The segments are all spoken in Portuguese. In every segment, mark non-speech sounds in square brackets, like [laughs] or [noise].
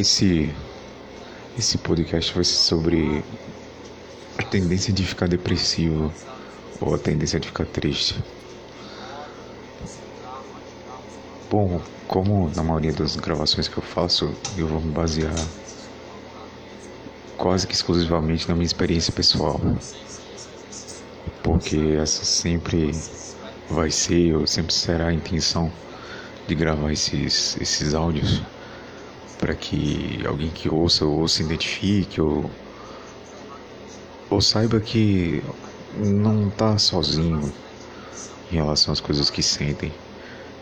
esse esse podcast vai ser sobre a tendência de ficar depressivo ou a tendência de ficar triste. Bom, como na maioria das gravações que eu faço, eu vou me basear quase que exclusivamente na minha experiência pessoal. Porque essa sempre vai ser ou sempre será a intenção de gravar esses, esses áudios para que alguém que ouça ou se identifique ou, ou saiba que não está sozinho em relação às coisas que sentem,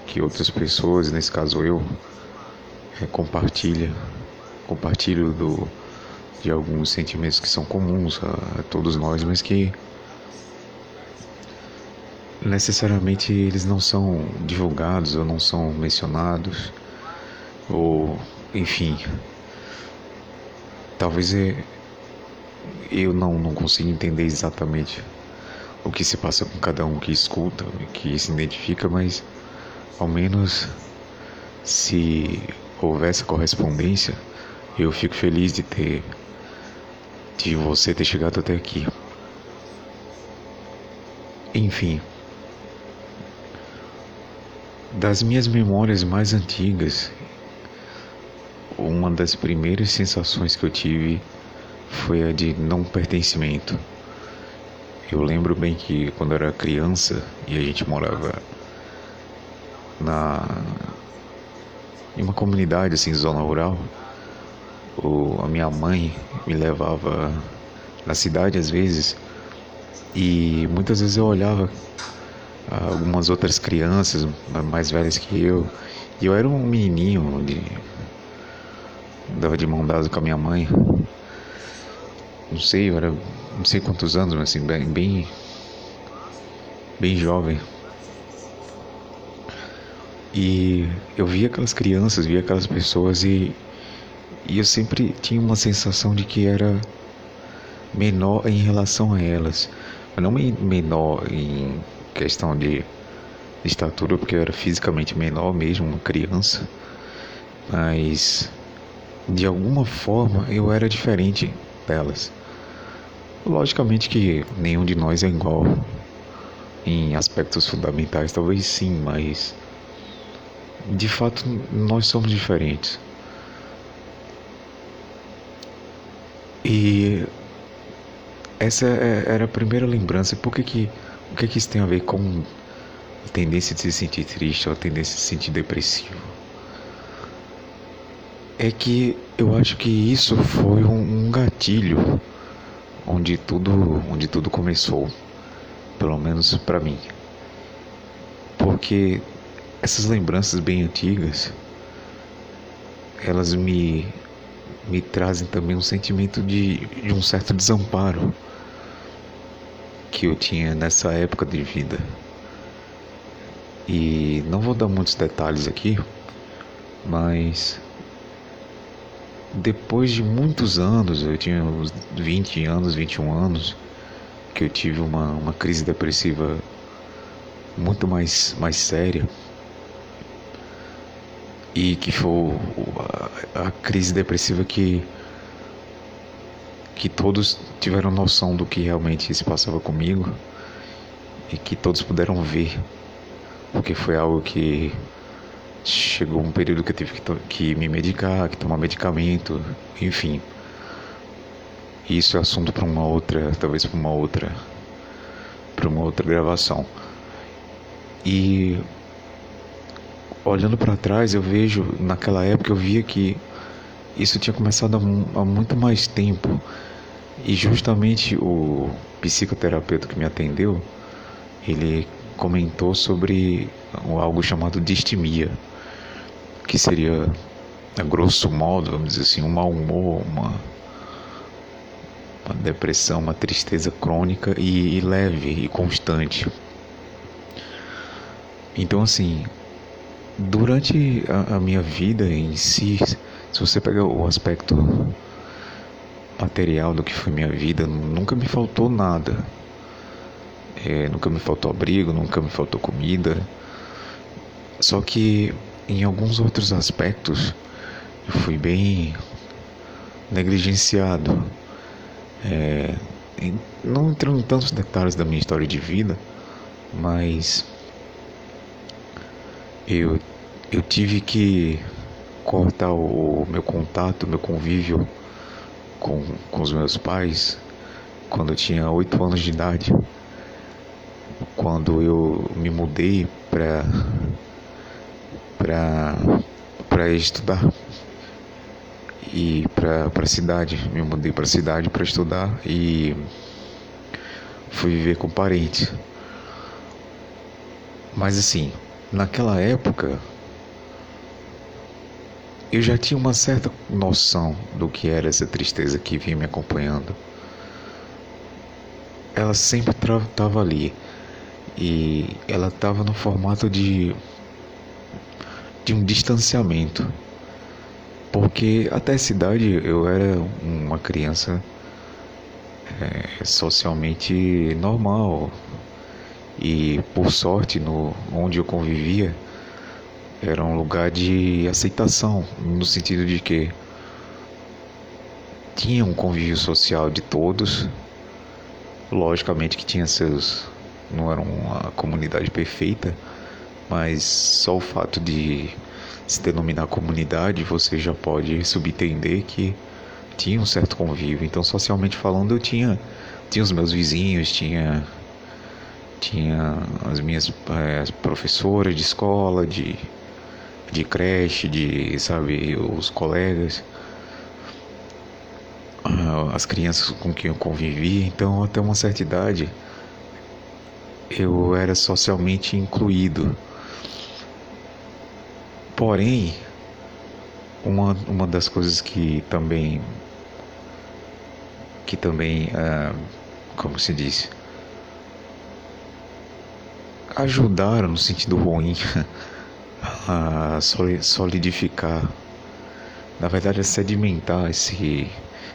que outras pessoas, nesse caso eu, é, compartilha, compartilho do, de alguns sentimentos que são comuns a, a todos nós, mas que necessariamente eles não são divulgados ou não são mencionados ou enfim talvez eu não, não consiga entender exatamente o que se passa com cada um que escuta, que se identifica, mas ao menos se houver essa correspondência, eu fico feliz de ter de você ter chegado até aqui. Enfim, das minhas memórias mais antigas, uma das primeiras sensações que eu tive foi a de não pertencimento. Eu lembro bem que quando eu era criança e a gente morava na em uma comunidade assim, zona rural, o, a minha mãe me levava na cidade às vezes e muitas vezes eu olhava algumas outras crianças mais velhas que eu e eu era um menininho de dava de mão dada com a minha mãe não sei eu era não sei quantos anos, mas assim, bem, bem, bem jovem. E eu via aquelas crianças, via aquelas pessoas e, e eu sempre tinha uma sensação de que era menor em relação a elas. Mas não menor em questão de estatura, porque eu era fisicamente menor mesmo, uma criança. Mas de alguma forma eu era diferente delas. Logicamente que nenhum de nós é igual em aspectos fundamentais, talvez sim, mas de fato nós somos diferentes. E essa é, era a primeira lembrança. Por que que, o que que isso tem a ver com a tendência de se sentir triste ou a tendência de se sentir depressivo? É que eu acho que isso foi um, um gatilho onde tudo, onde tudo começou, pelo menos para mim. Porque essas lembranças bem antigas, elas me me trazem também um sentimento de, de um certo desamparo que eu tinha nessa época de vida. E não vou dar muitos detalhes aqui, mas depois de muitos anos, eu tinha uns 20 anos, 21 anos, que eu tive uma, uma crise depressiva muito mais, mais séria. E que foi a, a crise depressiva que, que todos tiveram noção do que realmente se passava comigo e que todos puderam ver, porque foi algo que chegou um período que eu tive que, que me medicar, que tomar medicamento, enfim. Isso é assunto para uma outra, talvez para uma outra, para uma outra gravação. E olhando para trás, eu vejo, naquela época eu via que isso tinha começado há, há muito mais tempo. E justamente o psicoterapeuta que me atendeu, ele comentou sobre algo chamado distimia que seria, a grosso modo, vamos dizer assim, um mau humor, uma, uma depressão, uma tristeza crônica e, e leve e constante. Então, assim, durante a, a, minha vida em si, se você pegar o aspecto material do que foi minha vida, nunca me faltou nada. É, nunca me faltou abrigo, nunca me faltou comida. Só que em alguns outros aspectos eu fui bem negligenciado. É, não entrando em tantos detalhes da minha história de vida, mas eu, eu tive que cortar o meu contato, meu convívio com, com os meus pais quando eu tinha oito anos de idade, quando eu me mudei para para estudar e para a cidade, me mudei para a cidade para estudar e fui viver com parentes. Mas assim, naquela época eu já tinha uma certa noção do que era essa tristeza que vinha me acompanhando. Ela sempre estava ali e ela estava no formato de de um distanciamento, porque até essa idade eu era uma criança é, socialmente normal e por sorte no onde eu convivia era um lugar de aceitação, no sentido de que tinha um convívio social de todos. Logicamente que tinha seus. não era uma comunidade perfeita, mas só o fato de se denominar comunidade você já pode subentender que tinha um certo convívio. Então, socialmente falando, eu tinha, tinha os meus vizinhos, tinha, tinha as minhas é, professoras de escola, de de creche, de, sabe, os colegas, ah, as crianças com quem eu convivi. Então, até uma certa idade, eu era socialmente incluído. Porém, uma, uma das coisas que também que também ah, como se diz ajudaram no sentido ruim [laughs] a solidificar, na verdade, a sedimentar esse,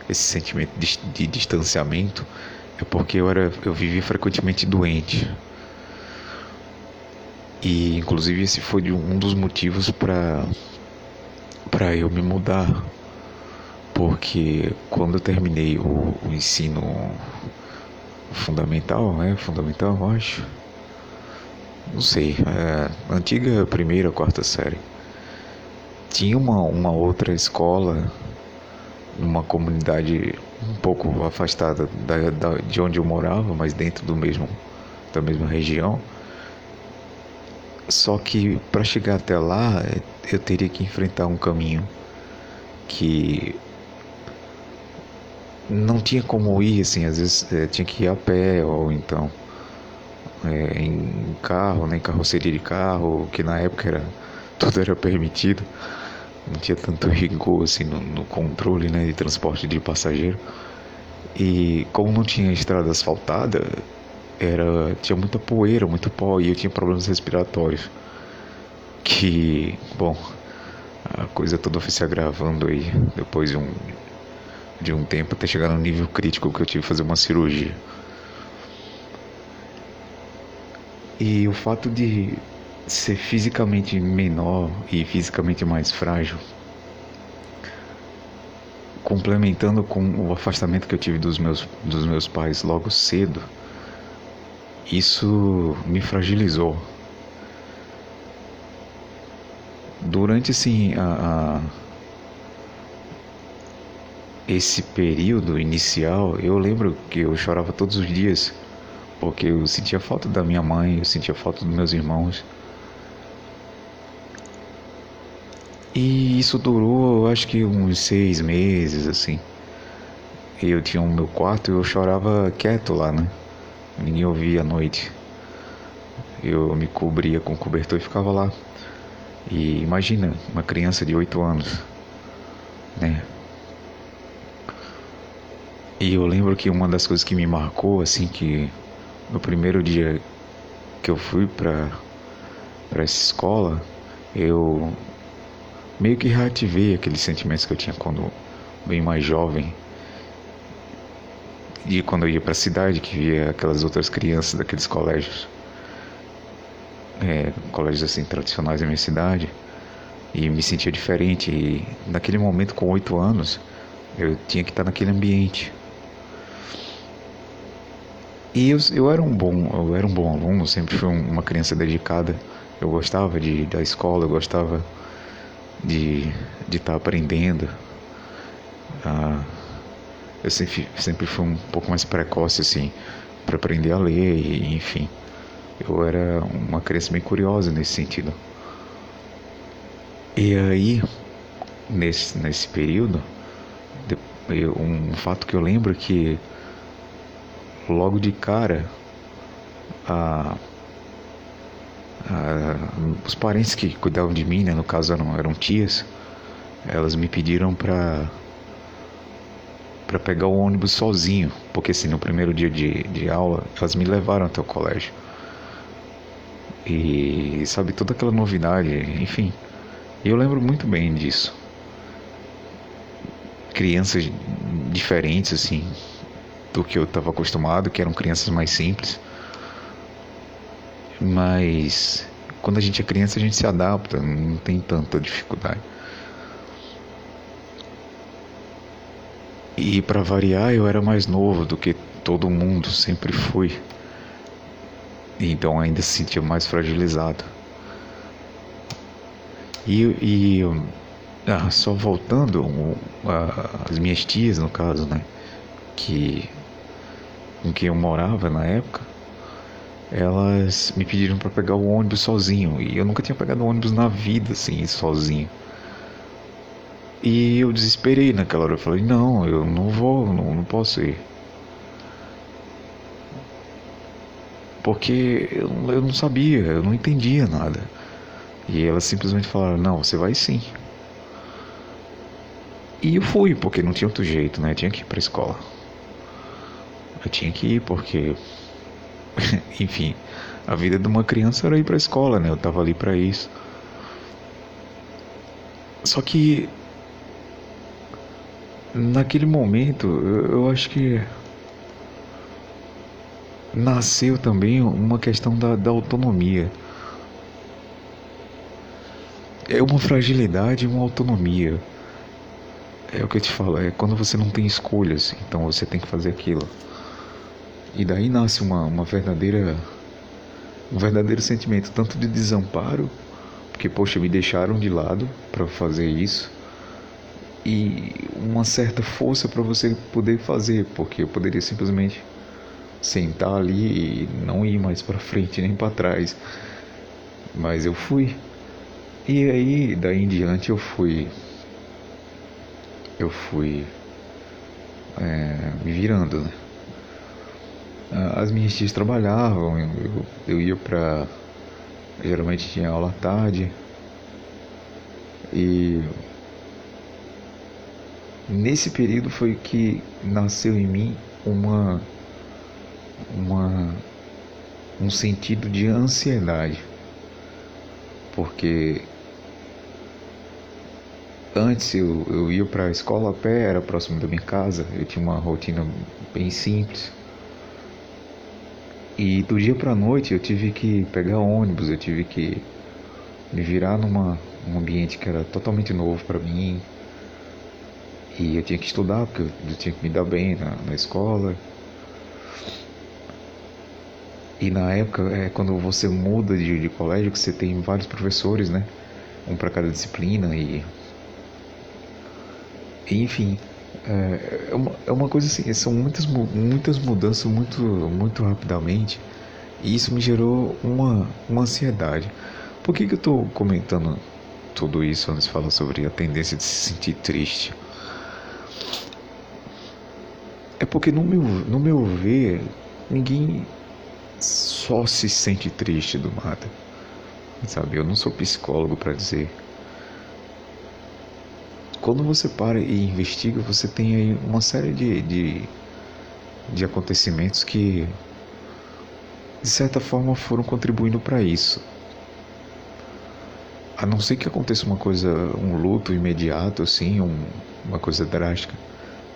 esse sentimento de, de distanciamento, é porque eu, era, eu vivi frequentemente doente. E, inclusive, esse foi um dos motivos para para eu me mudar. Porque quando eu terminei o, o ensino fundamental, é fundamental, eu acho não sei, é, antiga primeira, quarta série. Tinha uma, uma outra escola numa comunidade um pouco afastada da, da, de onde eu morava, mas dentro do mesmo da mesma região. Só que para chegar até lá, eu teria que enfrentar um caminho que não tinha como ir, assim, às vezes é, tinha que ir a pé ou então é, em carro, nem né, carroceria de carro, que na época era [laughs] tudo era permitido, não tinha tanto rigor assim no, no controle né, de transporte de passageiro. E como não tinha estrada asfaltada, era tinha muita poeira, muito pó e eu tinha problemas respiratórios. Que, bom, a coisa toda foi se agravando aí depois de um de um tempo até chegar no nível crítico que eu tive que fazer uma cirurgia. E o fato de ser fisicamente menor e fisicamente mais frágil, complementando com o afastamento que eu tive dos meus, dos meus pais logo cedo, isso me fragilizou. Durante assim a, a esse período inicial, eu lembro que eu chorava todos os dias porque eu sentia falta da minha mãe, eu sentia falta dos meus irmãos. E isso durou, acho que uns seis meses, assim. Eu tinha o meu quarto e eu chorava quieto lá, né? Ninguém ouvia à noite. Eu me cobria com cobertor e ficava lá. E imagina, uma criança de oito anos, né? E eu lembro que uma das coisas que me marcou, assim, que no primeiro dia que eu fui para para essa escola, eu meio que reativei aqueles sentimentos que eu tinha quando bem mais jovem. E quando eu ia para a cidade, que via aquelas outras crianças daqueles colégios, é, colégios assim tradicionais da minha cidade, e me sentia diferente. E naquele momento, com oito anos, eu tinha que estar naquele ambiente. E eu, eu era um bom, eu era um bom aluno, sempre fui uma criança dedicada. Eu gostava de da escola, eu gostava de de estar aprendendo. Ah, eu sempre sempre fui um pouco mais precoce assim para aprender a ler e enfim. Eu era uma criança bem curiosa nesse sentido. E aí, nesse, nesse período, um fato que eu lembro é que logo de cara a, a, os parentes que cuidavam de mim, né, no caso eram, eram tias, elas me pediram para para pegar o ônibus sozinho, porque assim, no primeiro dia de, de aula, elas me levaram até o colégio. E sabe, toda aquela novidade, enfim. Eu lembro muito bem disso. Crianças diferentes, assim, do que eu estava acostumado, que eram crianças mais simples. Mas quando a gente é criança, a gente se adapta, não tem tanta dificuldade. E para variar, eu era mais novo do que todo mundo sempre fui. Então ainda se sentia mais fragilizado. E, e ah, só voltando, as minhas tias, no caso, né, que com quem eu morava na época, elas me pediram para pegar o ônibus sozinho e eu nunca tinha pegado um ônibus na vida assim, sozinho. E eu desesperei naquela hora, eu falei: "Não, eu não vou, não, não posso ir". Porque eu, eu não sabia, eu não entendia nada. E elas simplesmente falaram: "Não, você vai sim". E eu fui, porque não tinha outro jeito, né? Eu tinha que ir para a escola. Eu tinha que ir porque, [laughs] enfim, a vida de uma criança era ir para a escola, né? Eu tava ali para isso. Só que naquele momento, eu, acho que nasceu também uma questão da, da autonomia. É uma fragilidade e uma autonomia. É o que eu te falo, é quando você não tem escolhas, então você tem que fazer aquilo. E daí nasce uma, uma verdadeira um verdadeiro sentimento tanto de desamparo, porque poxa, me deixaram de lado para fazer isso, e uma certa força para você poder fazer, porque eu poderia simplesmente sentar ali e não ir mais para frente nem para trás. Mas eu fui. E aí, daí em diante eu fui eu fui é, me virando, né? As minhas tias trabalhavam, eu, eu ia para. Geralmente tinha aula à tarde. E nesse período foi que nasceu em mim uma, uma um sentido de ansiedade. Porque antes eu, eu ia para a escola a pé, era próximo da minha casa, eu tinha uma rotina bem simples. E do dia para noite eu tive que pegar ônibus, eu tive que me virar numa um ambiente que era totalmente novo para mim. E eu tinha que estudar, porque eu tinha que me dar bem na, na escola. E na época, é quando você muda de, de colégio, que você tem vários professores, né? Um para cada disciplina e. enfim, é, é, uma, é uma coisa assim, são muitas, muitas mudanças muito, muito rapidamente e isso me gerou uma, uma ansiedade. Por que, que eu estou comentando tudo isso antes de falar sobre a tendência de se sentir triste? É porque no meu, no meu ver, ninguém só se sente triste do nada. Sabe, eu não sou psicólogo para dizer quando você para e investiga, você tem aí uma série de, de, de acontecimentos que, de certa forma, foram contribuindo para isso. A não ser que aconteça uma coisa, um luto imediato, assim, um, uma coisa drástica,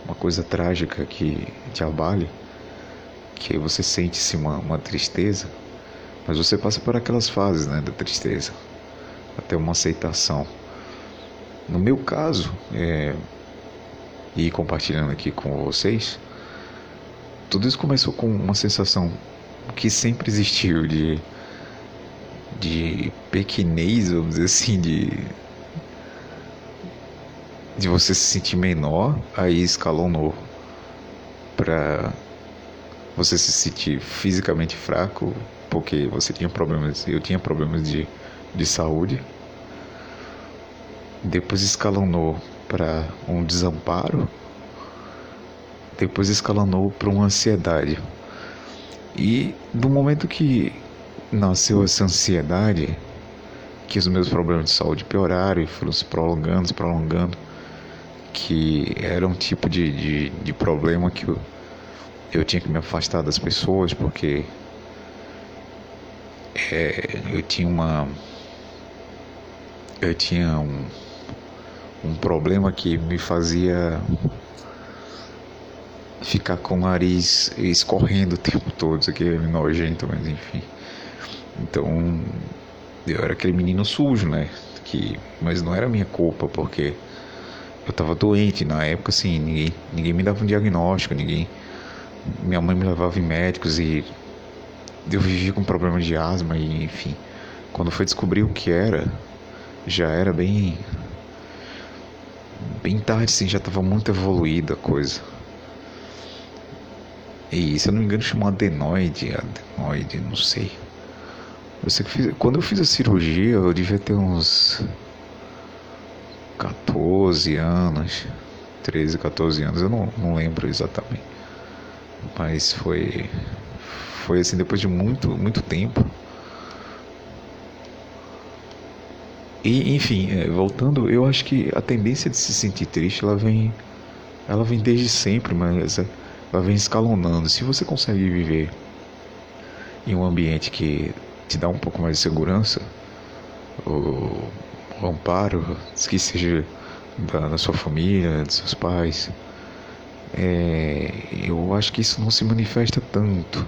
uma coisa trágica que te abale, que você sente-se uma, uma tristeza, mas você passa por aquelas fases né, da tristeza, até uma aceitação. No meu caso, é, e compartilhando aqui com vocês, tudo isso começou com uma sensação que sempre existiu de de pequenez, vamos dizer assim, de de você se sentir menor, aí escalonou para você se sentir fisicamente fraco, porque você tinha problemas, eu tinha problemas de, de saúde. Depois escalonou para um desamparo. Depois escalonou para uma ansiedade. E do momento que nasceu essa ansiedade, que os meus problemas de saúde pioraram e foram se prolongando, se prolongando, que era um tipo de, de, de problema que eu, eu tinha que me afastar das pessoas porque é, eu tinha uma eu tinha um, um problema que me fazia ficar com o nariz escorrendo o tempo todo, isso aqui é nojento, mas enfim. Então, eu era aquele menino sujo, né? Que, mas não era minha culpa, porque eu tava doente na época, assim, ninguém, ninguém me dava um diagnóstico, ninguém. Minha mãe me levava em médicos e eu vivia com problemas de asma e enfim. Quando foi descobrir o que era, já era bem. bem tarde, assim, já tava muito evoluída a coisa. E se eu não me engano chamou adenoide, adenoide, não sei. Eu sei que fiz, quando eu fiz a cirurgia eu devia ter uns 14 anos, 13, 14 anos, eu não, não lembro exatamente. Mas foi foi assim depois de muito, muito tempo. E enfim, é, voltando, eu acho que a tendência de se sentir triste, ela vem ela vem desde sempre, mas ela vem escalonando. Se você consegue viver em um ambiente que te dá um pouco mais de segurança, o, o amparo, que seja da, da, sua família, dos seus pais, é, eu acho que isso não se manifesta tanto.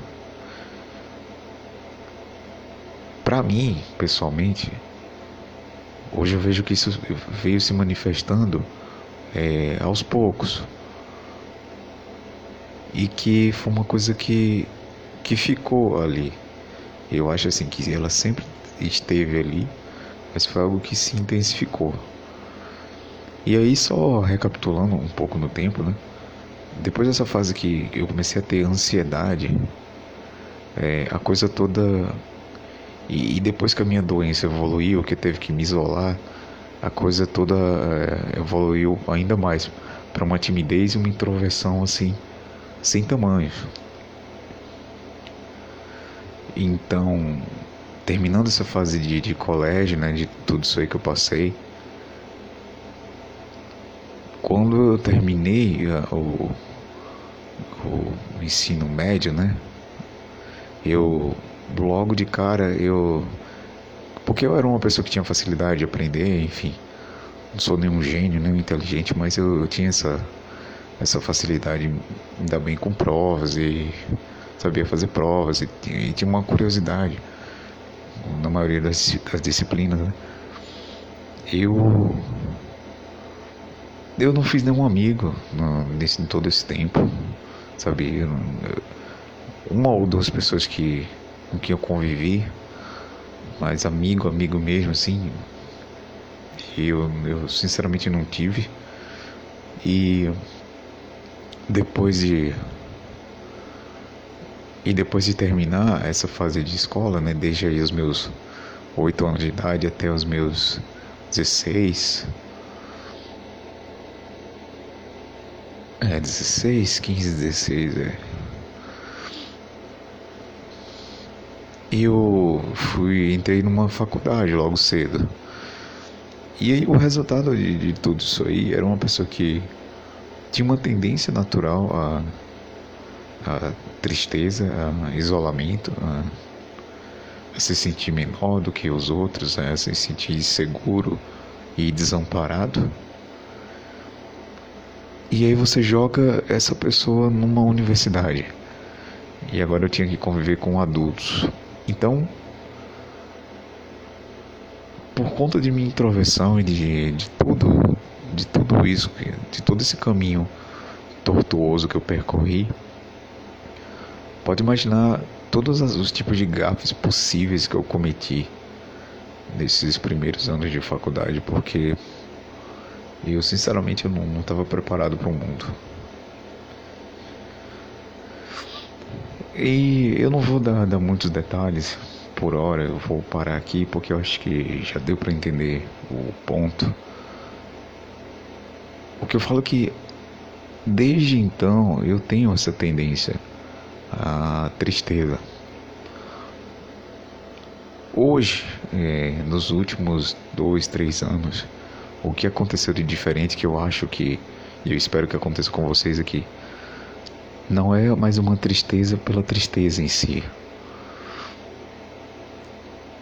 Para mim, pessoalmente, hoje eu vejo que isso veio se manifestando é, aos poucos e que foi uma coisa que que ficou ali. Eu acho assim que ela sempre esteve ali, mas foi algo que se intensificou. E aí só recapitulando um pouco no tempo, né? Depois dessa fase que eu comecei a ter ansiedade, é, a coisa toda e, e, depois que a minha doença evoluiu, que teve que me isolar, a coisa toda é, evoluiu ainda mais para uma timidez e uma introversão assim, sem tamanho. Então, terminando essa fase de, de colégio, né, de tudo isso aí que eu passei, quando eu terminei uh, o, o ensino médio, né, eu logo de cara eu. Porque eu era uma pessoa que tinha facilidade de aprender, enfim. Não sou nenhum gênio, nem inteligente, mas eu, eu tinha essa, essa facilidade, ainda bem com provas e sabia fazer provas e, e tinha uma curiosidade na maioria das, das disciplinas. Né? Eu eu não fiz nenhum amigo no, nesse, em todo esse tempo, sabe? Eu, uma ou duas pessoas que com quem eu convivi, mas amigo, amigo mesmo, assim, eu, eu sinceramente não tive. E depois de e depois de terminar essa fase de escola, né, desde aí os meus 8 anos de idade até os meus 16, é 16, 15, 16, é eu fui entrei numa faculdade logo cedo. E aí o resultado de, de tudo isso aí era uma pessoa que tinha uma tendência natural a, a tristeza, a isolamento, a, a, se sentir menor do que os outros, a se sentir inseguro e desamparado. E aí você joga essa pessoa numa universidade. E agora eu tinha que conviver com adultos. Então, por conta de minha introversão e de, de tudo de tudo isso, de todo esse caminho tortuoso que eu percorri, pode imaginar todos os tipos de gafes possíveis que eu cometi nesses primeiros anos de faculdade, porque eu sinceramente eu não estava preparado para o mundo. E eu não vou dar, dar muitos detalhes por hora, eu vou parar aqui porque eu acho que já deu para entender o ponto. O que eu falo é que desde então eu tenho essa tendência à tristeza. Hoje, é, nos últimos dois, três anos, o que aconteceu de diferente que eu acho que, e eu espero que aconteça com vocês aqui, não é mais uma tristeza pela tristeza em si.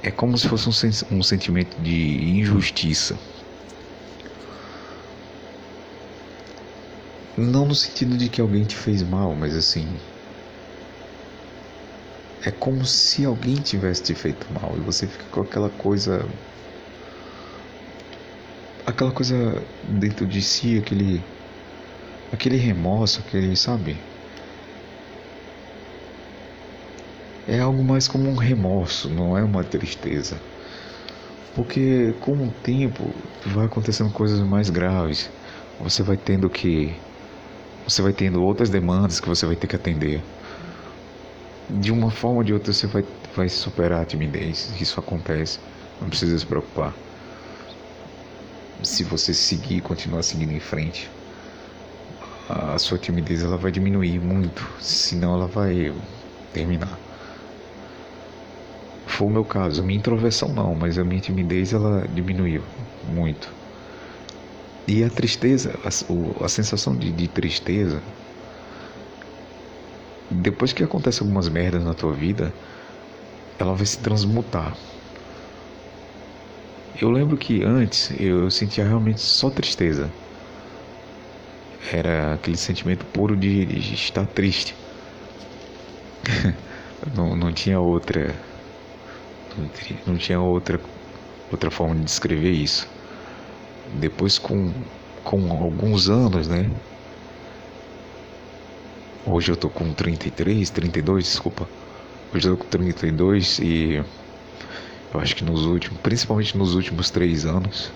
É como se fosse um, sen um sentimento de injustiça. Não no sentido de que alguém te fez mal, mas assim. É como se alguém tivesse te feito mal e você fica com aquela coisa. Aquela coisa dentro de si, aquele. Aquele remorso, aquele, sabe? É algo mais como um remorso, não é uma tristeza. Porque com o tempo vai acontecendo coisas mais graves. Você vai tendo que você vai tendo outras demandas que você vai ter que atender. De uma forma ou de outra você vai, vai superar a timidez. Isso acontece. Não precisa se preocupar. Se você seguir, continuar seguindo em frente, a sua timidez ela vai diminuir muito. Senão ela vai terminar. Foi o meu caso. A minha introversão não, mas a minha timidez ela diminuiu muito. E a tristeza, a, a sensação de, de tristeza, depois que acontece algumas merdas na tua vida, ela vai se transmutar. Eu lembro que antes eu sentia realmente só tristeza. Era aquele sentimento puro de, de estar triste. [laughs] não, não tinha outra. Não tinha outra, outra forma de descrever isso depois com, com alguns anos, né? Hoje eu tô com 33, 32, desculpa. Hoje eu tô com 32 e eu acho que nos últimos, principalmente nos últimos três anos,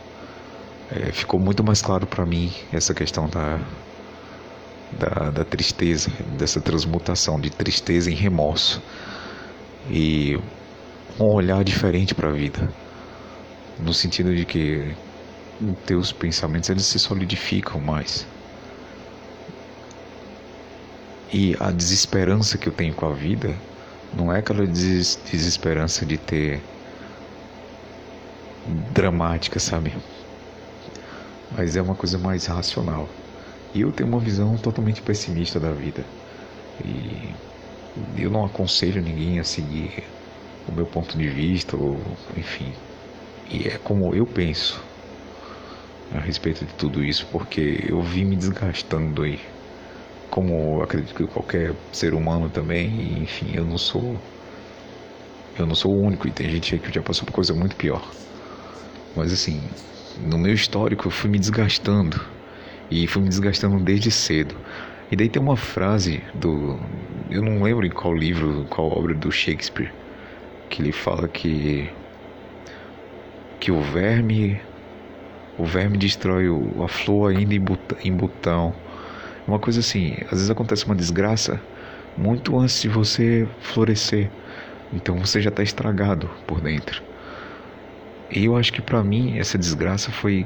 é, ficou muito mais claro para mim essa questão da, da, da tristeza, dessa transmutação de tristeza em remorso e um olhar diferente para a vida, no sentido de que teus pensamentos eles se solidificam mais. E a desesperança que eu tenho com a vida não é aquela des desesperança de ter dramática, sabe? Mas é uma coisa mais racional. E eu tenho uma visão totalmente pessimista da vida. E eu não aconselho ninguém a seguir o meu ponto de vista, ou enfim. E é como eu penso a respeito de tudo isso, porque eu vim me desgastando aí. Como acredito que qualquer ser humano também, enfim, eu não sou. Eu não sou o único, e tem gente aí que já passou por coisa muito pior. Mas assim, no meu histórico eu fui me desgastando. E fui me desgastando desde cedo. E daí tem uma frase do. Eu não lembro em qual livro, qual obra do Shakespeare, que ele fala que. que o verme o verme destrói a flor ainda em botão. Uma coisa assim, às vezes acontece uma desgraça muito antes de você florescer. Então você já está estragado por dentro. E eu acho que para mim essa desgraça foi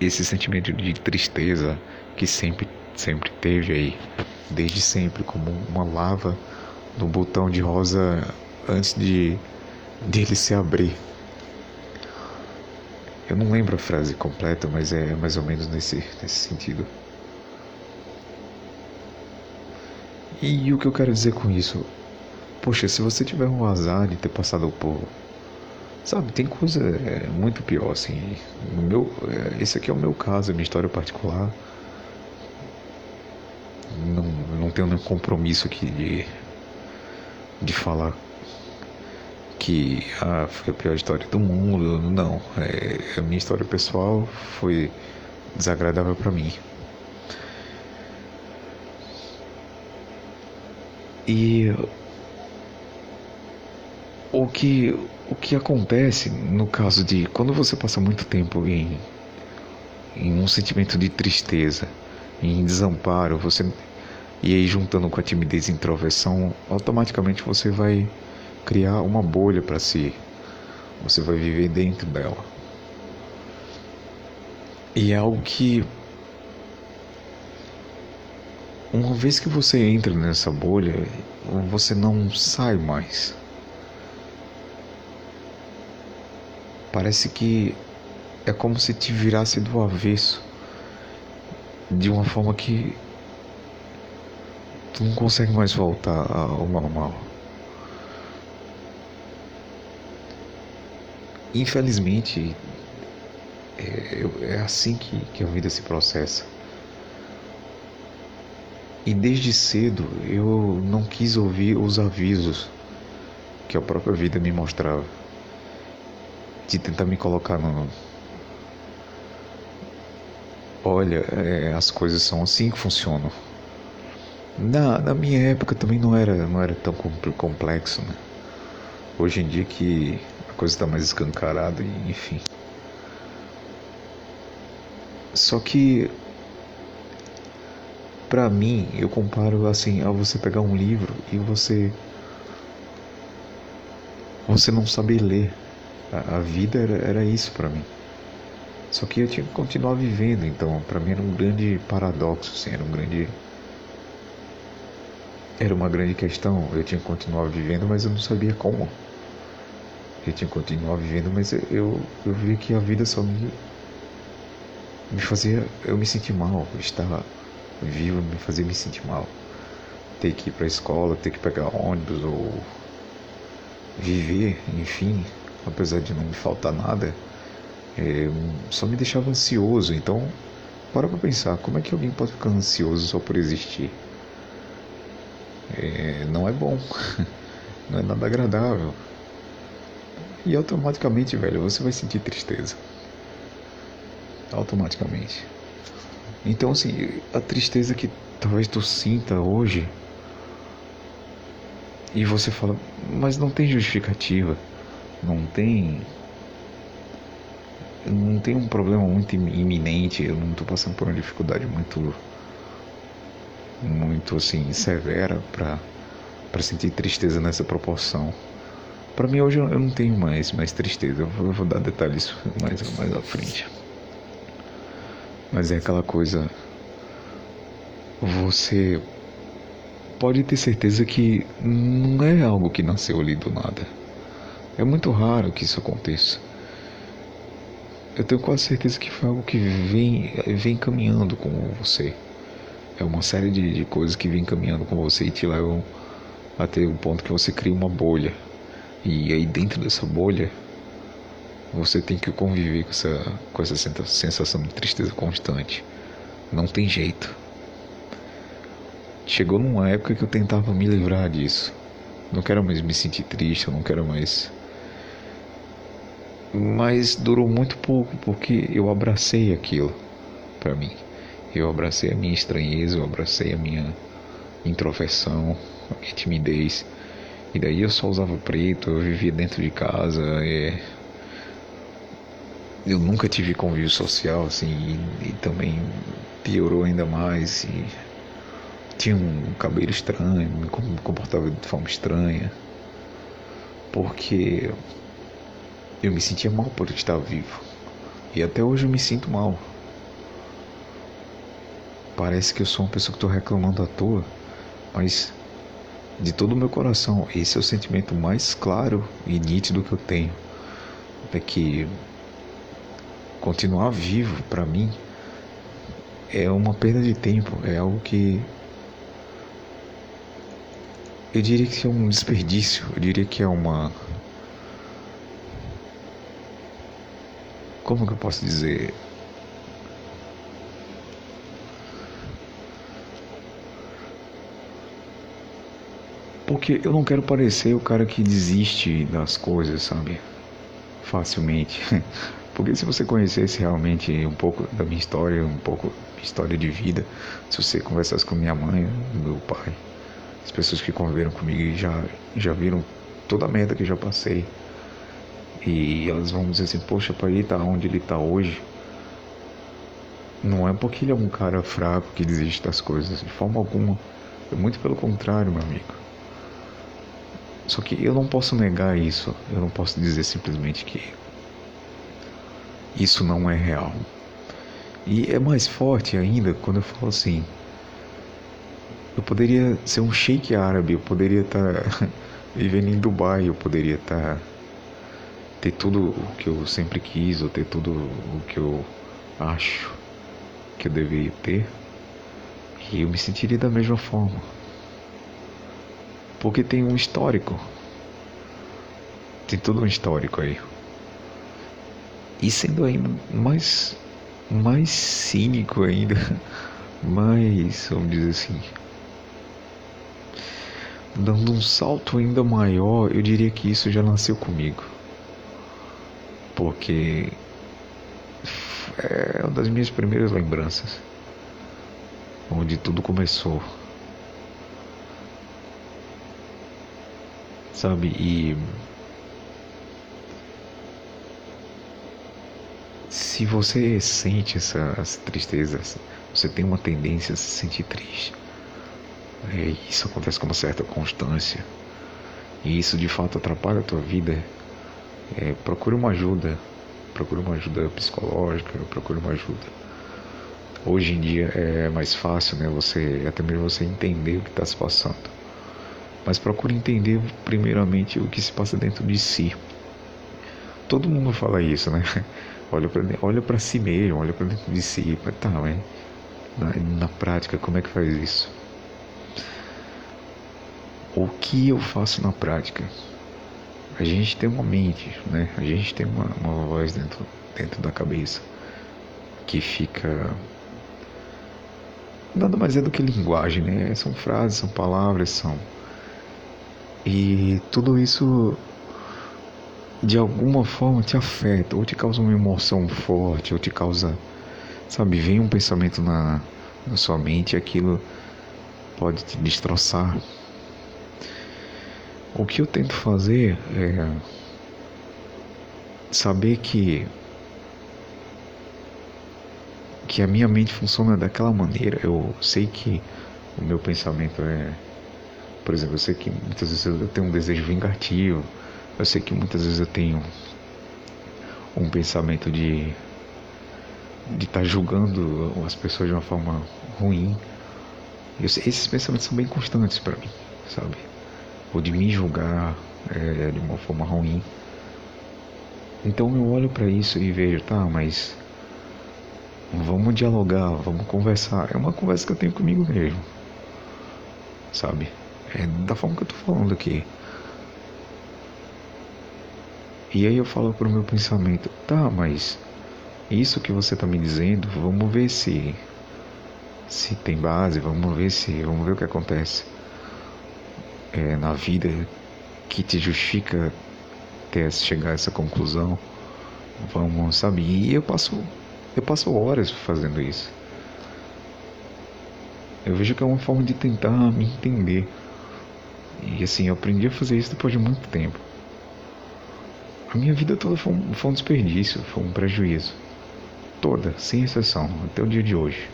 esse sentimento de tristeza que sempre sempre teve aí, desde sempre como uma lava no botão de rosa antes de, de ele se abrir. Eu não lembro a frase completa, mas é mais ou menos nesse, nesse sentido. E, o que eu quero dizer com isso? Poxa, se você tiver um azar de ter passado por. Sabe, tem coisa é, muito pior, assim. Meu, é, esse aqui é o meu caso, minha história particular. Não, não tenho nenhum compromisso aqui de, de falar que ah, foi a pior história do mundo. Não, é, a minha história pessoal foi desagradável para mim. E o que o que acontece no caso de quando você passa muito tempo em em um sentimento de tristeza, em desamparo, você e aí juntando com a timidez e introversão, automaticamente você vai criar uma bolha para si. Você vai viver dentro dela. E é algo que uma vez que você entra nessa bolha, você não sai mais. Parece que é como se te virasse do avesso de uma forma que tu não consegue mais voltar ao normal. Infelizmente, é, é assim que, que a vida se processa. E desde cedo eu não quis ouvir os avisos que a própria vida me mostrava, de tentar me colocar no, olha, é, as coisas são assim que funcionam. Na, na minha época também não era, não era tão complexo, né? Hoje em dia que a coisa está mais escancarada, enfim. Só que para mim, eu comparo assim a você pegar um livro e você você não saber ler. A, a vida era, era isso para mim. Só que eu tinha que continuar vivendo, então para mim era um grande paradoxo, assim, era um grande era uma grande questão. Eu tinha que continuar vivendo, mas eu não sabia como. Eu tinha que continuar vivendo, mas eu eu vi que a vida só me me fazia eu me sentir mal, estar vivo me fazia me sentir mal. Ter que ir para a escola, ter que pegar ônibus ou viver, enfim, apesar de não me faltar nada é, só me deixava ansioso. Então, para pra pensar, como é que alguém pode ficar ansioso só por existir? É, não é bom, [laughs] não é nada agradável. E automaticamente, velho, você vai sentir tristeza. Automaticamente. Então, assim, a tristeza que talvez tu sinta hoje. E você fala, mas não tem justificativa. Não tem não tenho um problema muito iminente, eu não estou passando por uma dificuldade muito muito assim severa para para sentir tristeza nessa proporção. Para mim hoje eu não tenho mais mais tristeza. Eu vou dar detalhes mais mais à frente. Mas é aquela coisa você pode ter certeza que não é algo que nasceu ali do nada. É muito raro que isso aconteça eu tenho quase certeza que foi algo que vem, vem caminhando com você. É uma série de, de coisas que vem caminhando com você e te levam até o ponto que você cria uma bolha. E aí dentro dessa bolha você tem que conviver com essa, com essa sensação de tristeza constante. Não tem jeito. Chegou numa época que eu tentava me livrar disso. Não quero mais me sentir triste, não quero mais mas durou muito pouco porque eu abracei aquilo para mim. Eu abracei a minha estranheza, eu abracei a minha introversão, a minha timidez. E daí eu só usava preto, eu vivia dentro de casa. É... Eu nunca tive convívio social, assim, e, e também piorou ainda mais. E tinha um cabelo estranho, me comportava de forma estranha. Porque eu me sentia mal por estar vivo. E até hoje eu me sinto mal. Parece que eu sou uma pessoa que estou reclamando à toa, mas de todo o meu coração, esse é o sentimento mais claro e nítido que eu tenho. É que continuar vivo para mim é uma perda de tempo, é algo que eu diria que é um desperdício, eu diria que é uma como que eu posso dizer? Porque eu não quero parecer o cara que desiste das coisas, sabe? Facilmente. [laughs] Porque se você conhecesse realmente um pouco da minha história, um pouco da história de vida, se você conversasse com minha mãe, meu pai, as pessoas que conviveram comigo já, já viram toda a merda que já passei. E elas vão dizer assim, poxa, pai, ele tá onde ele tá hoje. Não é porque ele é um cara fraco que desiste das coisas, de forma alguma. É muito pelo contrário, meu amigo. Só que eu não posso negar isso. Eu não posso dizer simplesmente que isso não é real. E é mais forte ainda quando eu falo assim. Eu poderia ser um sheik árabe, eu poderia estar tá [laughs] vivendo em Dubai, eu poderia estar. Tá, ter tudo o que eu sempre quis, ou ter tudo o que eu acho que eu deveria ter. E eu me sentiria da mesma forma. Porque tem um histórico. Tem todo um histórico aí. E sendo ainda mais, mais cínico ainda, [laughs] mais, vamos dizer assim, dando um salto ainda maior, eu diria que isso já nasceu comigo. Porque é uma das minhas primeiras lembranças, onde tudo começou. Sabe? E se você sente essas tristezas, você tem uma tendência a se sentir triste. É, isso acontece com uma certa constância. E isso de fato atrapalha a tua vida. É, procure uma ajuda. Procure uma ajuda psicológica, procure uma ajuda. Hoje em dia é mais fácil, né? Você até mesmo você entender o que está se passando. Mas procure entender primeiramente o que se passa dentro de si. Todo mundo fala isso, né? Olha para olha para si mesmo, olha para dentro de si. Mas tá, na, na prática, como é que faz isso? O que eu faço na prática? A gente tem uma mente, né? A gente tem uma, uma voz dentro, dentro da cabeça que fica nada mais é do que linguagem, né? São frases, são palavras, são e tudo isso de alguma forma te afeta, ou te causa uma emoção forte, ou te causa, sabe, vem um pensamento na, na sua mente e aquilo pode te destroçar. O que eu tento fazer é saber que que a minha mente funciona daquela maneira. Eu sei que o meu pensamento é por exemplo, eu sei que muitas vezes eu tenho um desejo vingativo, eu sei que muitas vezes eu tenho um pensamento de de estar tá julgando as pessoas de uma forma ruim. Eu, esses pensamentos são bem constantes para mim, sabe? Ou de me julgar é, de uma forma ruim. Então eu olho para isso e vejo, tá, mas vamos dialogar, vamos conversar. É uma conversa que eu tenho comigo mesmo, sabe? É da forma que eu tô falando aqui. E aí eu falo pro meu pensamento, tá, mas isso que você tá me dizendo, vamos ver se se tem base, vamos ver se, vamos ver o que acontece é, na vida que te justifica ter chegar a essa conclusão. Vamos, sabe? E eu passo eu passo horas fazendo isso. Eu vejo que é uma forma de tentar me entender. E assim, eu aprendi a fazer isso depois de muito tempo. Minha vida toda foi um, foi um desperdício, foi um prejuízo. Toda, sem exceção, até o dia de hoje.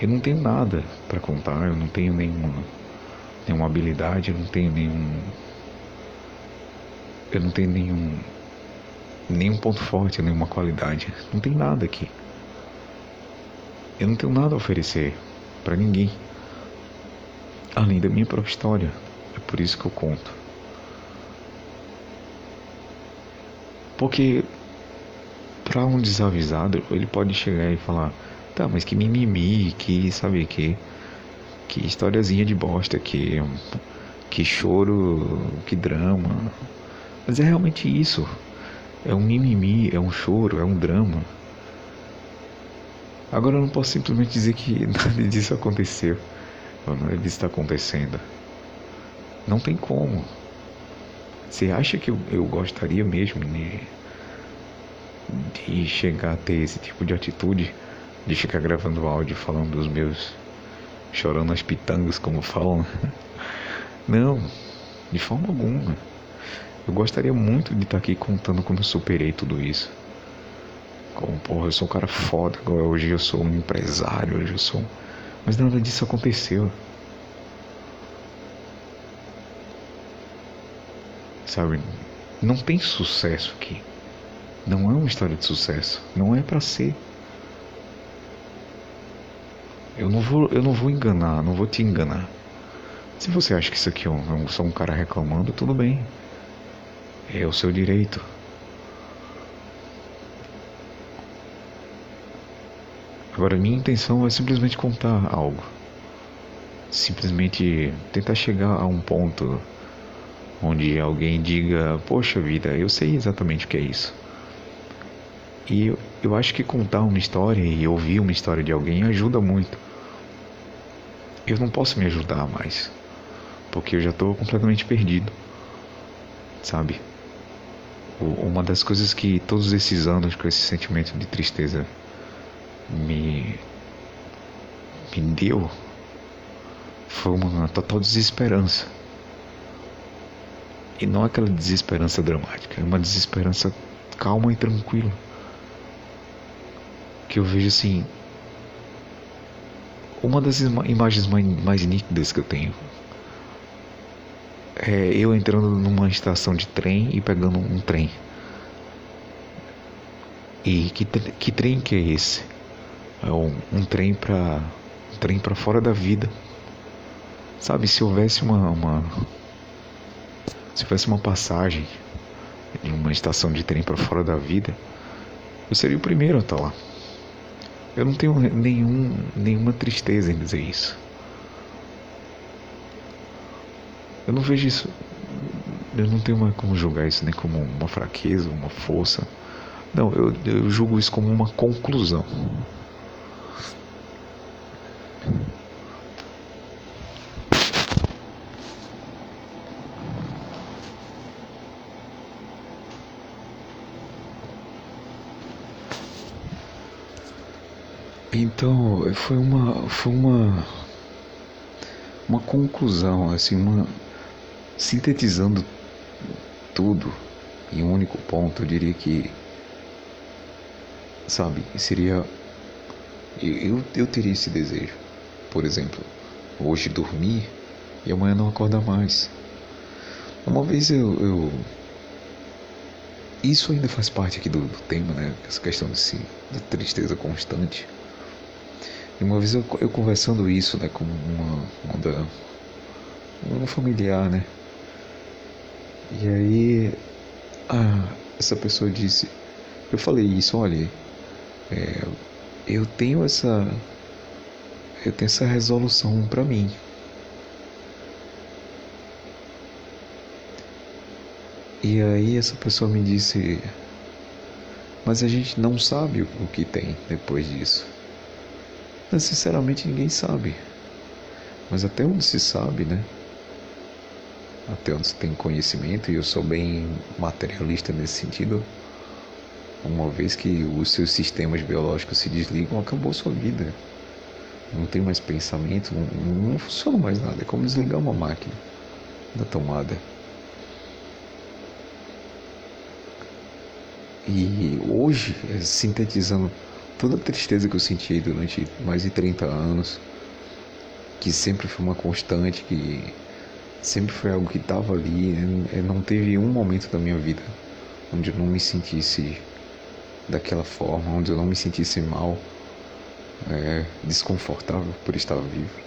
Eu não tenho nada para contar, eu não tenho nenhuma, nenhuma habilidade, eu não tenho nenhum. Eu não tenho nenhum. nenhum ponto forte, nenhuma qualidade. Não tem nada aqui. Eu não tenho nada a oferecer para ninguém além da minha própria história. É por isso que eu conto. Porque para um desavisado, ele pode chegar e falar: "Tá, mas que mimimi, que sabe que que historiazinha de bosta, que que choro, que drama". Mas é realmente isso. É um mimimi, é um choro, é um drama. Agora eu não posso simplesmente dizer que [laughs] nada disso aconteceu. Nada disso está acontecendo. Não tem como. Você acha que eu, eu gostaria mesmo de, de chegar a ter esse tipo de atitude? De ficar gravando áudio falando dos meus. chorando as pitangas, como falam? [laughs] Não, de forma alguma. Eu gostaria muito de estar aqui contando como eu superei tudo isso. Como, porra, eu sou um cara foda, hoje eu sou um empresário, hoje eu sou. Mas nada disso aconteceu. Sabe? Não tem sucesso aqui. Não é uma história de sucesso. Não é para ser. Eu não vou, eu não vou enganar, não vou te enganar. Se você acha que isso aqui é um, só um cara reclamando, tudo bem. É o seu direito. Agora, minha intenção é simplesmente contar algo. Simplesmente tentar chegar a um ponto onde alguém diga: Poxa vida, eu sei exatamente o que é isso. E eu, eu acho que contar uma história e ouvir uma história de alguém ajuda muito. Eu não posso me ajudar mais, porque eu já estou completamente perdido, sabe? Uma das coisas que todos esses anos com esse sentimento de tristeza me, me deu foi uma total desesperança. E não aquela desesperança dramática, é uma desesperança calma e tranquila. Que eu vejo assim. Uma das imagens mais nítidas que eu tenho é eu entrando numa estação de trem e pegando um trem. E que, que trem que é esse? É um, um trem para um trem para fora da vida. Sabe, se houvesse uma, uma se houvesse uma passagem em uma estação de trem para fora da vida, eu seria o primeiro a estar lá. Eu não tenho nenhum, nenhuma tristeza em dizer isso. Eu não vejo isso. Eu não tenho como julgar isso nem como uma fraqueza, uma força. Não, eu, eu julgo isso como uma conclusão. Então, foi uma foi uma uma conclusão, assim, uma sintetizando tudo em um único ponto, eu diria que sabe, seria eu, eu teria esse desejo. Por exemplo, hoje dormir e amanhã não acordar mais. Uma vez eu, eu isso ainda faz parte aqui do, do tema, né? Essa questão de, da tristeza constante. E uma vez eu, eu conversando isso, né, com uma, uma, uma familiar, né? E aí, essa pessoa disse, eu falei isso, olha, é, eu tenho essa, eu tenho essa resolução para mim. E aí essa pessoa me disse, mas a gente não sabe o que tem depois disso. Mas sinceramente ninguém sabe. Mas até onde se sabe, né? Até onde se tem conhecimento, e eu sou bem materialista nesse sentido, uma vez que os seus sistemas biológicos se desligam, acabou sua vida. Não tem mais pensamento, não, não funciona mais nada. É como desligar uma máquina da tomada. E hoje, sintetizando toda a tristeza que eu senti durante mais de 30 anos, que sempre foi uma constante, que sempre foi algo que estava ali, né? não teve um momento da minha vida onde eu não me sentisse daquela forma, onde eu não me sentisse mal, é, desconfortável por estar vivo.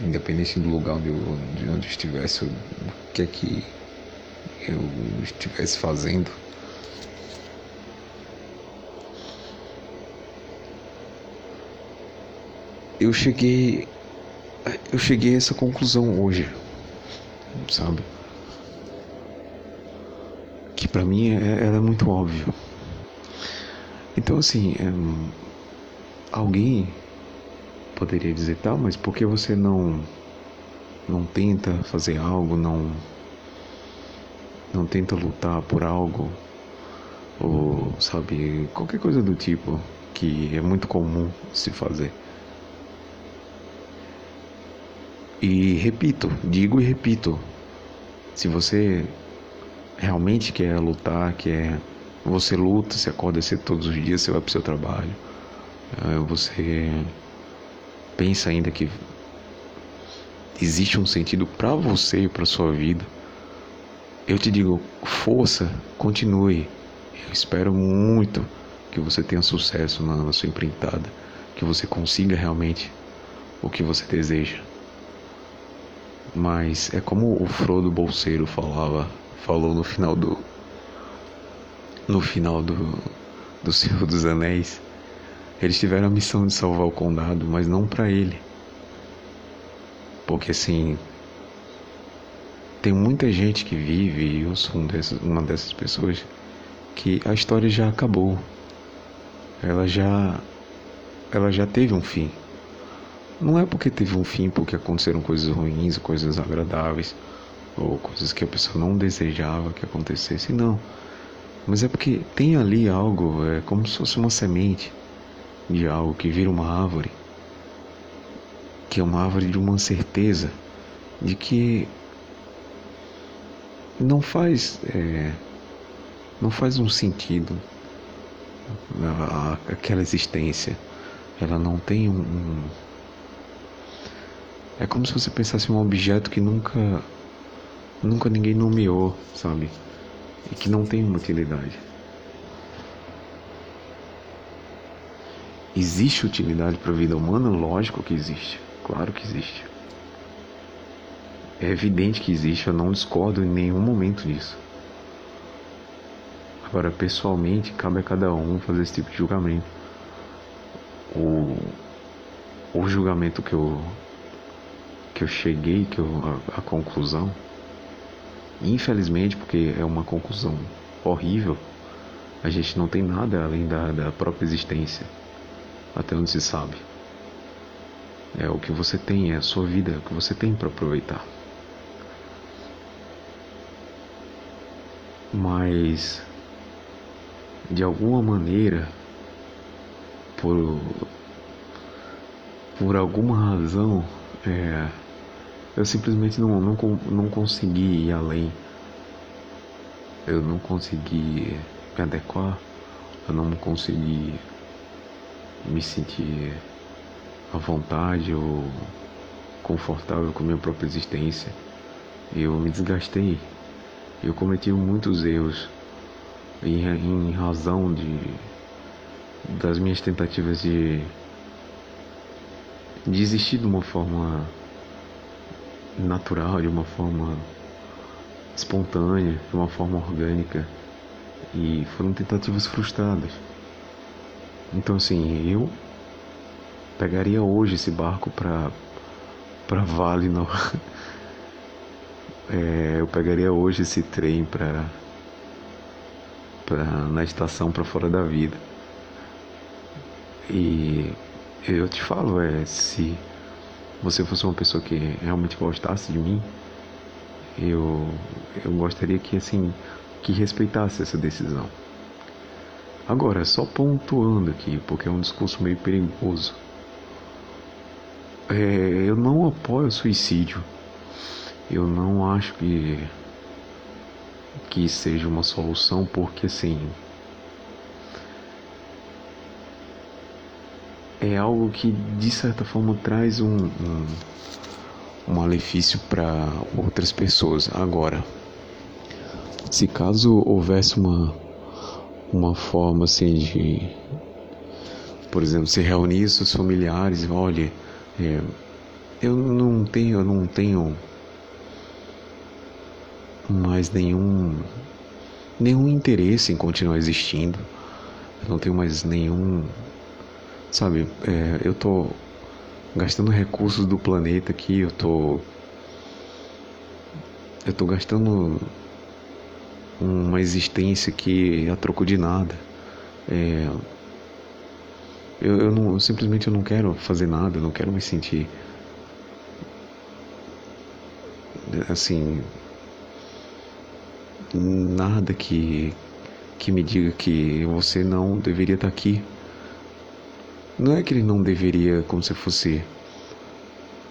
Independente do lugar onde eu, onde eu estivesse, o que é que eu estivesse fazendo eu cheguei eu cheguei a essa conclusão hoje, sabe? Que para mim é, é muito óbvio. Então assim, é, alguém poderia dizer, tá, mas por que você não não tenta fazer algo, não não tenta lutar por algo ou sabe qualquer coisa do tipo que é muito comum se fazer. E repito, digo e repito, se você realmente quer lutar, quer você luta, você acorda cedo todos os dias, você vai para o seu trabalho, eh, você pensa ainda que existe um sentido para você e para sua vida. Eu te digo, força, continue. Eu espero muito que você tenha sucesso na, na sua empreitada, que você consiga realmente o que você deseja. Mas é como o Frodo Bolseiro falava, falou no final do no final do do Senhor dos Anéis. Eles tiveram a missão de salvar o condado, mas não para ele. Porque assim, tem muita gente que vive, e eu sou um dessas, uma dessas pessoas, que a história já acabou. Ela já ela já teve um fim. Não é porque teve um fim porque aconteceram coisas ruins, coisas agradáveis, ou coisas que a pessoa não desejava que acontecesse, não. Mas é porque tem ali algo, é como se fosse uma semente de algo que vira uma árvore, que é uma árvore de uma certeza de que não faz é, não faz um sentido aquela existência ela não tem um, um é como se você pensasse em um objeto que nunca nunca ninguém nomeou sabe e que não tem uma utilidade Existe utilidade para a vida humana? Lógico que existe. Claro que existe. É evidente que existe, eu não discordo em nenhum momento disso. Agora, pessoalmente, cabe a cada um fazer esse tipo de julgamento. O, o julgamento que eu, eu cheguei, que eu, a, a conclusão, infelizmente, porque é uma conclusão horrível, a gente não tem nada além da, da própria existência até onde se sabe. É o que você tem, é a sua vida, é o que você tem para aproveitar. Mas, de alguma maneira, por, por alguma razão, é, eu simplesmente não, não, não consegui ir além. Eu não consegui me adequar, eu não consegui me sentir à vontade ou confortável com minha própria existência. Eu me desgastei. Eu cometi muitos erros em, em razão de das minhas tentativas de, de existir de uma forma natural, de uma forma espontânea, de uma forma orgânica. E foram tentativas frustradas. Então assim, eu pegaria hoje esse barco para para Vale [laughs] é, eu pegaria hoje esse trem para para na estação para fora da vida. E eu te falo, é, se você fosse uma pessoa que realmente gostasse de mim, eu eu gostaria que assim que respeitasse essa decisão. Agora, só pontuando aqui, porque é um discurso meio perigoso. É, eu não apoio o suicídio. Eu não acho que que seja uma solução, porque assim é algo que de certa forma traz um, um, um malefício para outras pessoas. Agora, se caso houvesse uma uma forma assim de, por exemplo, se reunir seus familiares, olha, é, eu não tenho, eu não tenho mais nenhum nenhum interesse em continuar existindo. Eu não tenho mais nenhum, sabe? É, eu tô gastando recursos do planeta aqui, eu tô eu tô gastando uma existência que a troco de nada. É, eu, eu, não, simplesmente eu não quero fazer nada, eu não quero me sentir assim, nada que que me diga que você não deveria estar aqui. Não é que ele não deveria como se fosse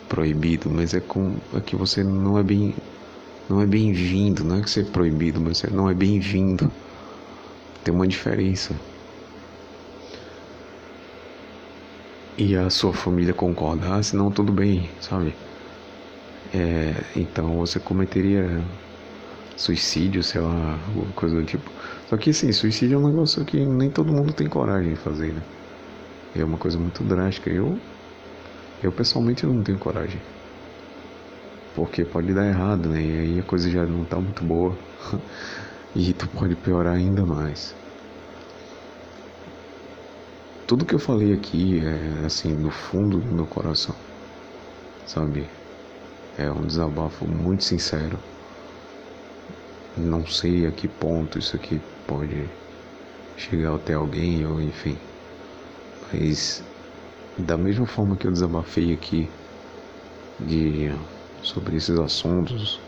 proibido, mas é com é que você não é bem não é bem-vindo, não é que você é proibido, mas não é bem-vindo. Tem uma diferença. E a sua família concorda, ah, senão tudo bem, sabe? É, então você cometeria suicídio, sei lá, alguma coisa do tipo. Só que assim, suicídio é um negócio que nem todo mundo tem coragem de fazer, né? É uma coisa muito drástica. Eu, eu pessoalmente não tenho coragem. Porque pode dar errado, né? E aí a coisa já não tá muito boa. [laughs] e tu pode piorar ainda mais. Tudo que eu falei aqui é assim, no fundo do meu coração. Sabe? É um desabafo muito sincero. Não sei a que ponto isso aqui pode chegar até alguém ou enfim. Mas da mesma forma que eu desabafei aqui de sobre esses assuntos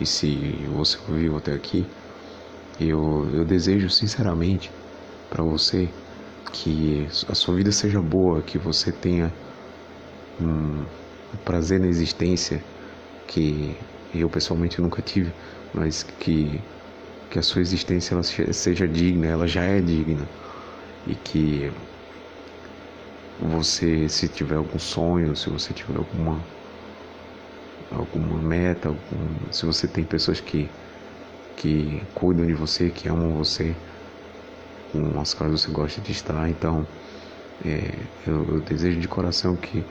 e se você ouviu até aqui, eu, eu desejo sinceramente para você que a sua vida seja boa, que você tenha um prazer na existência que eu pessoalmente nunca tive, mas que, que a sua existência ela seja digna, ela já é digna. E que você, se tiver algum sonho, se você tiver alguma alguma meta, algum, se você tem pessoas que que cuidam de você, que amam você, com as quais você gosta de estar, então é, eu, eu desejo de coração que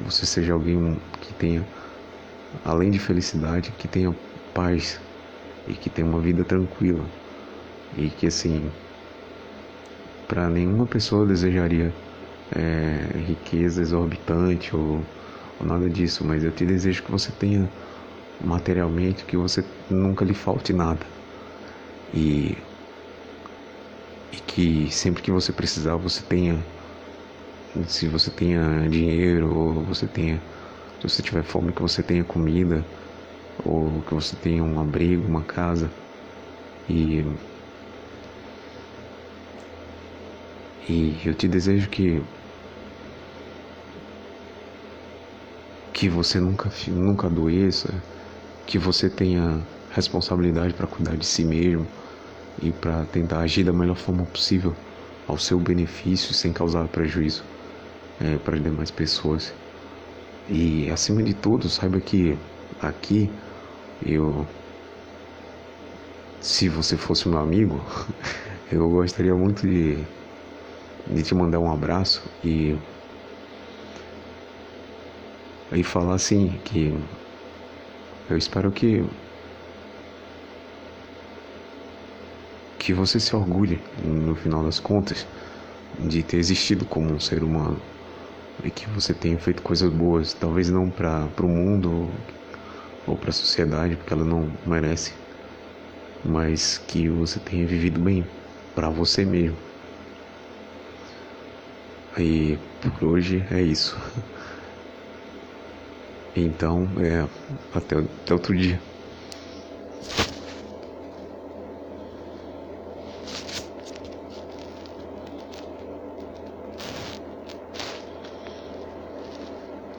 você seja alguém que tenha, além de felicidade, que tenha paz e que tenha uma vida tranquila. E que assim, para nenhuma pessoa desejaria é, riqueza exorbitante ou, ou nada disso, mas eu te desejo que você tenha materialmente, que você nunca lhe falte nada. E, e que sempre que você precisar você tenha se você tenha dinheiro ou você tenha se você tiver fome que você tenha comida ou que você tenha um abrigo, uma casa e e eu te desejo que que você nunca nunca adoeça, que você tenha responsabilidade para cuidar de si mesmo e para tentar agir da melhor forma possível ao seu benefício sem causar prejuízo é, para as demais pessoas. E acima de tudo, saiba que aqui eu, se você fosse meu amigo, [laughs] eu gostaria muito de, de te mandar um abraço e e falar assim que eu espero que que você se orgulhe no final das contas de ter existido como um ser humano e que você tenha feito coisas boas, talvez não para o mundo ou para a sociedade, porque ela não merece, mas que você tenha vivido bem para você mesmo. E por hoje é isso. Então, é até, até outro dia.